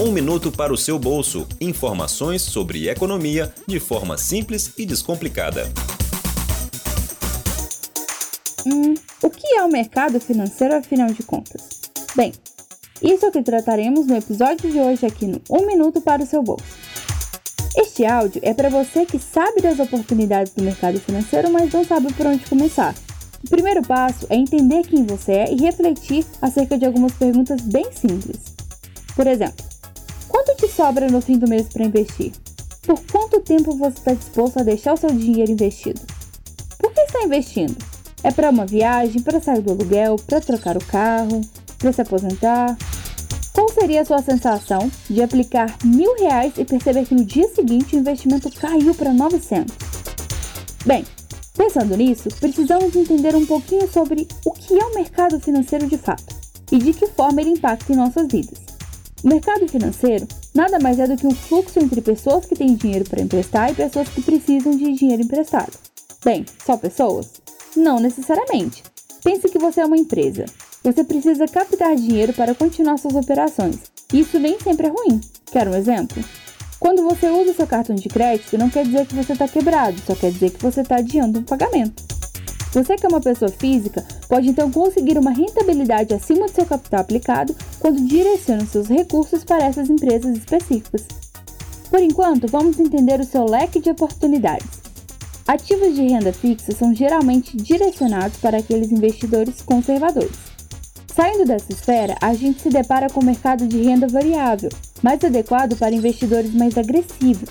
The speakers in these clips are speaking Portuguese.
Um minuto para o seu bolso. Informações sobre economia de forma simples e descomplicada. Hum, o que é o mercado financeiro afinal de contas? Bem, isso é o que trataremos no episódio de hoje aqui no Um Minuto para o seu bolso. Este áudio é para você que sabe das oportunidades do mercado financeiro, mas não sabe por onde começar. O primeiro passo é entender quem você é e refletir acerca de algumas perguntas bem simples. Por exemplo, te sobra no fim do mês para investir? Por quanto tempo você está disposto a deixar o seu dinheiro investido? Por que está investindo? É para uma viagem, para sair do aluguel, para trocar o carro, para se aposentar? Qual seria a sua sensação de aplicar mil reais e perceber que no dia seguinte o investimento caiu para 900? Bem, Pensando nisso, precisamos entender um pouquinho sobre o que é o mercado financeiro de fato e de que forma ele impacta em nossas vidas. O mercado financeiro nada mais é do que um fluxo entre pessoas que têm dinheiro para emprestar e pessoas que precisam de dinheiro emprestado. Bem, só pessoas? Não necessariamente. Pense que você é uma empresa. Você precisa captar dinheiro para continuar suas operações. Isso nem sempre é ruim. Quer um exemplo? Quando você usa seu cartão de crédito, não quer dizer que você está quebrado, só quer dizer que você está adiando um pagamento. Você que é uma pessoa física pode então conseguir uma rentabilidade acima do seu capital aplicado quando direciona seus recursos para essas empresas específicas. Por enquanto, vamos entender o seu leque de oportunidades. Ativos de renda fixa são geralmente direcionados para aqueles investidores conservadores. Saindo dessa esfera, a gente se depara com o mercado de renda variável, mais adequado para investidores mais agressivos.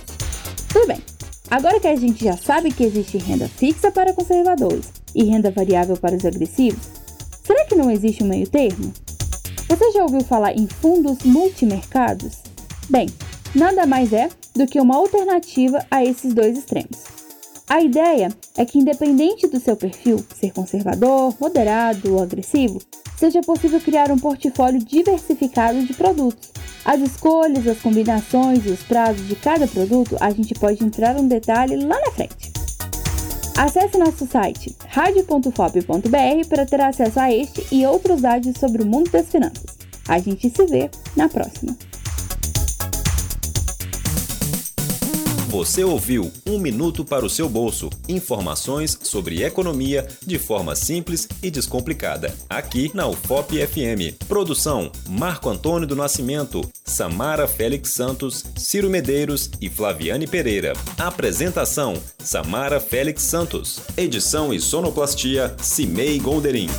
Agora que a gente já sabe que existe renda fixa para conservadores e renda variável para os agressivos, será que não existe um meio termo? Você já ouviu falar em fundos multimercados? Bem, nada mais é do que uma alternativa a esses dois extremos. A ideia é que, independente do seu perfil, ser conservador, moderado ou agressivo, seja possível criar um portfólio diversificado de produtos. As escolhas, as combinações e os prazos de cada produto a gente pode entrar um detalhe lá na frente. Acesse nosso site radio.fop.br para ter acesso a este e outros dados sobre o mundo das finanças. A gente se vê na próxima. Você ouviu Um Minuto para o seu Bolso. Informações sobre economia de forma simples e descomplicada. Aqui na UFOP FM. Produção: Marco Antônio do Nascimento, Samara Félix Santos, Ciro Medeiros e Flaviane Pereira. Apresentação: Samara Félix Santos. Edição e sonoplastia: Cimei Golderim.